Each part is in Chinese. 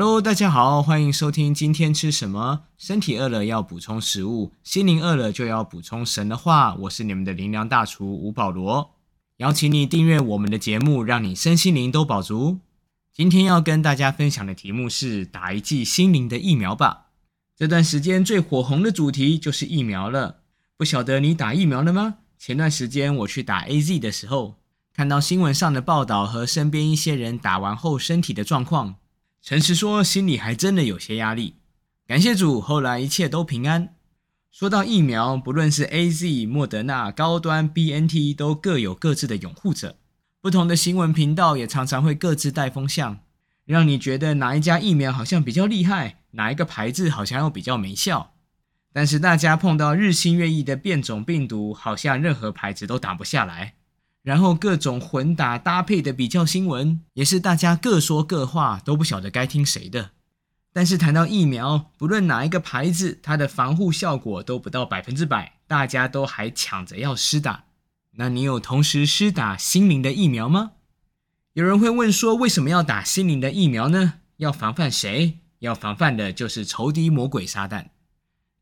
Hello，大家好，欢迎收听今天吃什么。身体饿了要补充食物，心灵饿了就要补充神的话。我是你们的灵粮大厨吴保罗，邀请你订阅我们的节目，让你身心灵都饱足。今天要跟大家分享的题目是打一剂心灵的疫苗吧。这段时间最火红的主题就是疫苗了，不晓得你打疫苗了吗？前段时间我去打 AZ 的时候，看到新闻上的报道和身边一些人打完后身体的状况，诚实说心里还真的有些压力。感谢主，后来一切都平安。说到疫苗，不论是 AZ、莫德纳、高端 BNT，都各有各自的拥护者。不同的新闻频道也常常会各自带风向，让你觉得哪一家疫苗好像比较厉害，哪一个牌子好像又比较没效。但是大家碰到日新月异的变种病毒，好像任何牌子都打不下来。然后各种混打搭配的比较新闻，也是大家各说各话，都不晓得该听谁的。但是谈到疫苗，不论哪一个牌子，它的防护效果都不到百分之百，大家都还抢着要施打。那你有同时施打心灵的疫苗吗？有人会问说，为什么要打心灵的疫苗呢？要防范谁？要防范的就是仇敌魔鬼撒旦。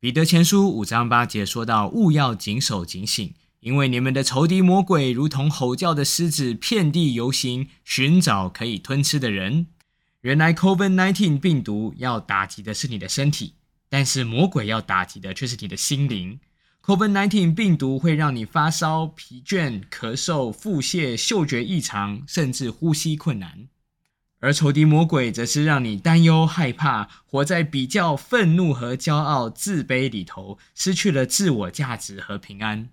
彼得前书五章八节说到：“勿要谨守警醒，因为你们的仇敌魔鬼如同吼叫的狮子，遍地游行，寻找可以吞吃的人。”原来 COVID-19 病毒要打击的是你的身体，但是魔鬼要打击的却是你的心灵。COVID-19 病毒会让你发烧、疲倦、咳嗽、腹泻、嗅觉异常，甚至呼吸困难。而仇敌魔鬼则是让你担忧、害怕，活在比较、愤怒和骄傲、自卑里头，失去了自我价值和平安。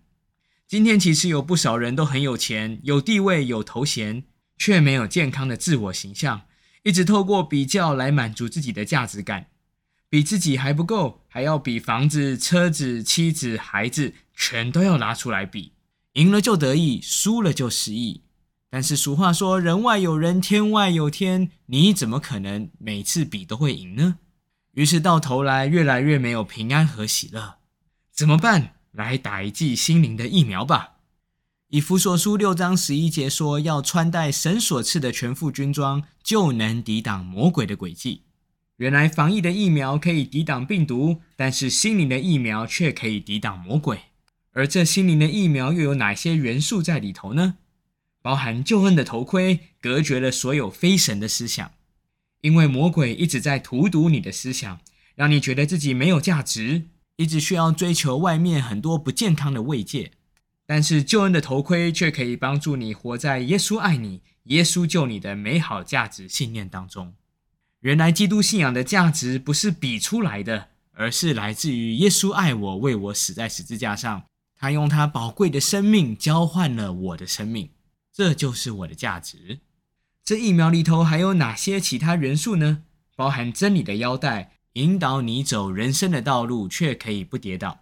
今天其实有不少人都很有钱、有地位、有头衔，却没有健康的自我形象，一直透过比较来满足自己的价值感，比自己还不够，还要比房子、车子、妻子、孩子，全都要拿出来比，赢了就得意，输了就失意。但是俗话说，人外有人，天外有天，你怎么可能每次比都会赢呢？于是到头来越来越没有平安和喜乐，怎么办？来打一剂心灵的疫苗吧。以弗所书六章十一节说，要穿戴神所赐的全副军装，就能抵挡魔鬼的诡计。原来防疫的疫苗可以抵挡病毒，但是心灵的疫苗却可以抵挡魔鬼。而这心灵的疫苗又有哪些元素在里头呢？包含救恩的头盔，隔绝了所有非神的思想，因为魔鬼一直在荼毒你的思想，让你觉得自己没有价值，一直需要追求外面很多不健康的慰藉。但是救恩的头盔却可以帮助你活在耶稣爱你、耶稣救你的美好价值信念当中。原来基督信仰的价值不是比出来的，而是来自于耶稣爱我，为我死在十字架上，他用他宝贵的生命交换了我的生命。这就是我的价值。这疫苗里头还有哪些其他元素呢？包含真理的腰带，引导你走人生的道路，却可以不跌倒；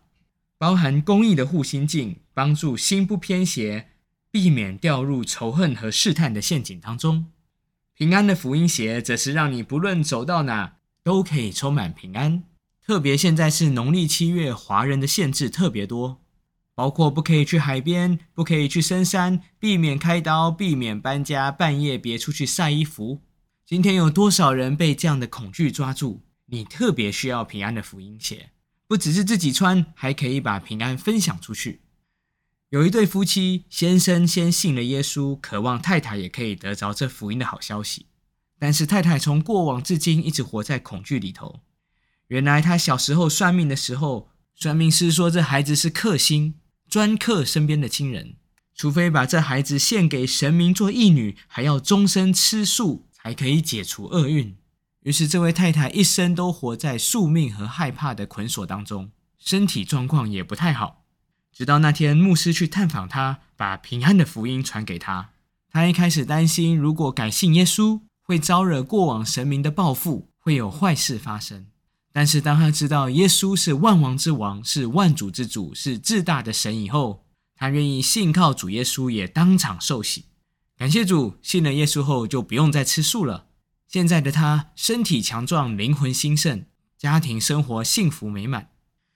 包含公益的护心镜，帮助心不偏斜，避免掉入仇恨和试探的陷阱当中；平安的福音鞋，则是让你不论走到哪都可以充满平安。特别现在是农历七月，华人的限制特别多。包括不可以去海边，不可以去深山，避免开刀，避免搬家，半夜别出去晒衣服。今天有多少人被这样的恐惧抓住？你特别需要平安的福音鞋，不只是自己穿，还可以把平安分享出去。有一对夫妻，先生先信了耶稣，渴望太太也可以得着这福音的好消息，但是太太从过往至今一直活在恐惧里头。原来她小时候算命的时候，算命师说这孩子是克星。专克身边的亲人，除非把这孩子献给神明做义女，还要终身吃素才可以解除厄运。于是，这位太太一生都活在宿命和害怕的捆锁当中，身体状况也不太好。直到那天，牧师去探访她，把平安的福音传给她。她一开始担心，如果改信耶稣，会招惹过往神明的报复，会有坏事发生。但是，当他知道耶稣是万王之王，是万主之主，是至大的神以后，他愿意信靠主耶稣，也当场受洗。感谢主，信了耶稣后就不用再吃素了。现在的他身体强壮，灵魂兴盛，家庭生活幸福美满。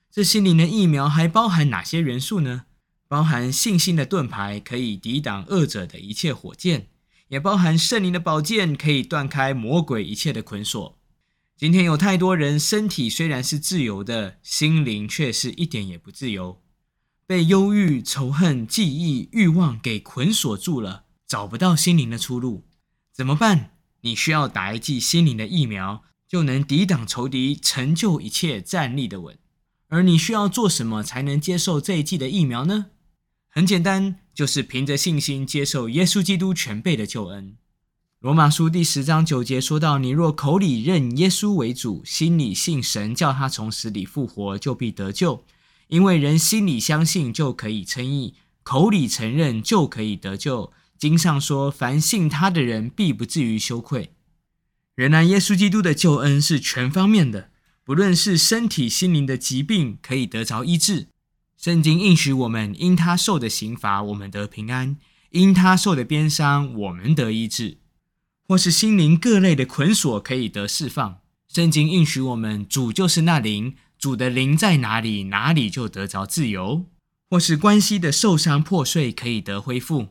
这心灵的疫苗还包含哪些元素呢？包含信心的盾牌，可以抵挡恶者的一切火箭；也包含圣灵的宝剑，可以断开魔鬼一切的捆锁。今天有太多人，身体虽然是自由的，心灵却是一点也不自由，被忧郁、仇恨、记忆、欲望给捆锁住了，找不到心灵的出路，怎么办？你需要打一剂心灵的疫苗，就能抵挡仇敌，成就一切，站立的稳。而你需要做什么才能接受这一剂的疫苗呢？很简单，就是凭着信心接受耶稣基督全备的救恩。罗马书第十章九节说到：“你若口里认耶稣为主，心里信神叫他从死里复活，就必得救。因为人心里相信就可以称义，口里承认就可以得救。经上说：凡信他的人，必不至于羞愧。原来耶稣基督的救恩是全方面的，不论是身体、心灵的疾病，可以得着医治。圣经应许我们，因他受的刑罚，我们得平安；因他受的鞭伤，我们得医治。”或是心灵各类的捆锁可以得释放，圣经应许我们，主就是那灵，主的灵在哪里，哪里就得着自由；或是关系的受伤破碎可以得恢复。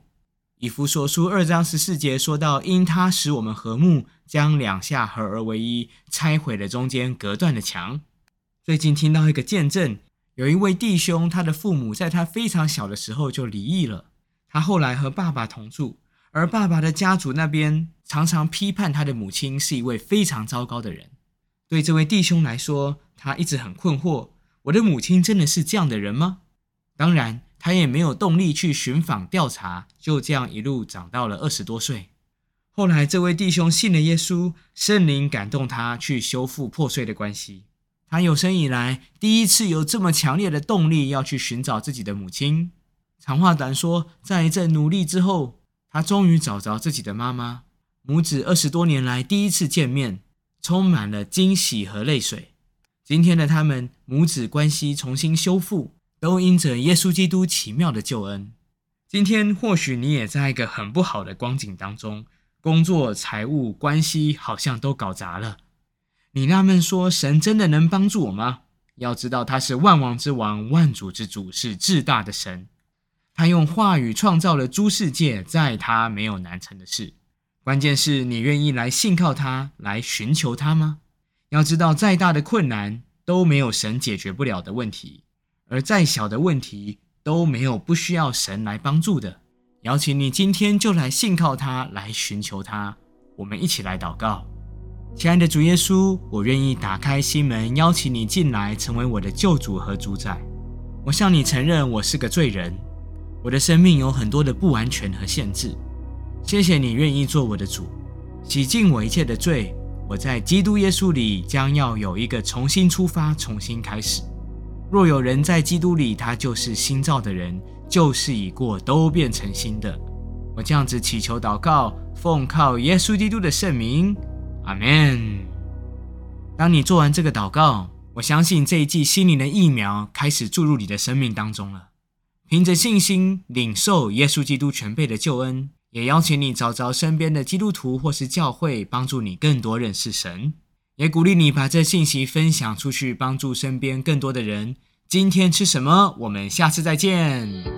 以弗所书二章十四节说到，因他使我们和睦，将两下合而为一，拆毁了中间隔断的墙。最近听到一个见证，有一位弟兄，他的父母在他非常小的时候就离异了，他后来和爸爸同住。而爸爸的家族那边常常批判他的母亲是一位非常糟糕的人。对这位弟兄来说，他一直很困惑：我的母亲真的是这样的人吗？当然，他也没有动力去寻访调查，就这样一路长到了二十多岁。后来，这位弟兄信了耶稣，圣灵感动他去修复破碎的关系。他有生以来第一次有这么强烈的动力要去寻找自己的母亲。长话短说，在一阵努力之后。他终于找着自己的妈妈，母子二十多年来第一次见面，充满了惊喜和泪水。今天的他们母子关系重新修复，都因着耶稣基督奇妙的救恩。今天或许你也在一个很不好的光景当中，工作、财务、关系好像都搞砸了。你纳闷说：神真的能帮助我吗？要知道他是万王之王、万主之主，是至大的神。他用话语创造了诸世界，在他没有难成的事。关键是你愿意来信靠他，来寻求他吗？要知道，再大的困难都没有神解决不了的问题，而再小的问题都没有不需要神来帮助的。邀请你今天就来信靠他，来寻求他。我们一起来祷告，亲爱的主耶稣，我愿意打开心门，邀请你进来，成为我的救主和主宰。我向你承认，我是个罪人。我的生命有很多的不完全和限制，谢谢你愿意做我的主，洗净我一切的罪。我在基督耶稣里将要有一个重新出发、重新开始。若有人在基督里，他就是新造的人，旧事已过，都变成新的。我这样子祈求祷告，奉靠耶稣基督的圣名，阿门。当你做完这个祷告，我相信这一剂心灵的疫苗开始注入你的生命当中了。凭着信心领受耶稣基督全备的救恩，也邀请你找找身边的基督徒或是教会，帮助你更多认识神。也鼓励你把这信息分享出去，帮助身边更多的人。今天吃什么？我们下次再见。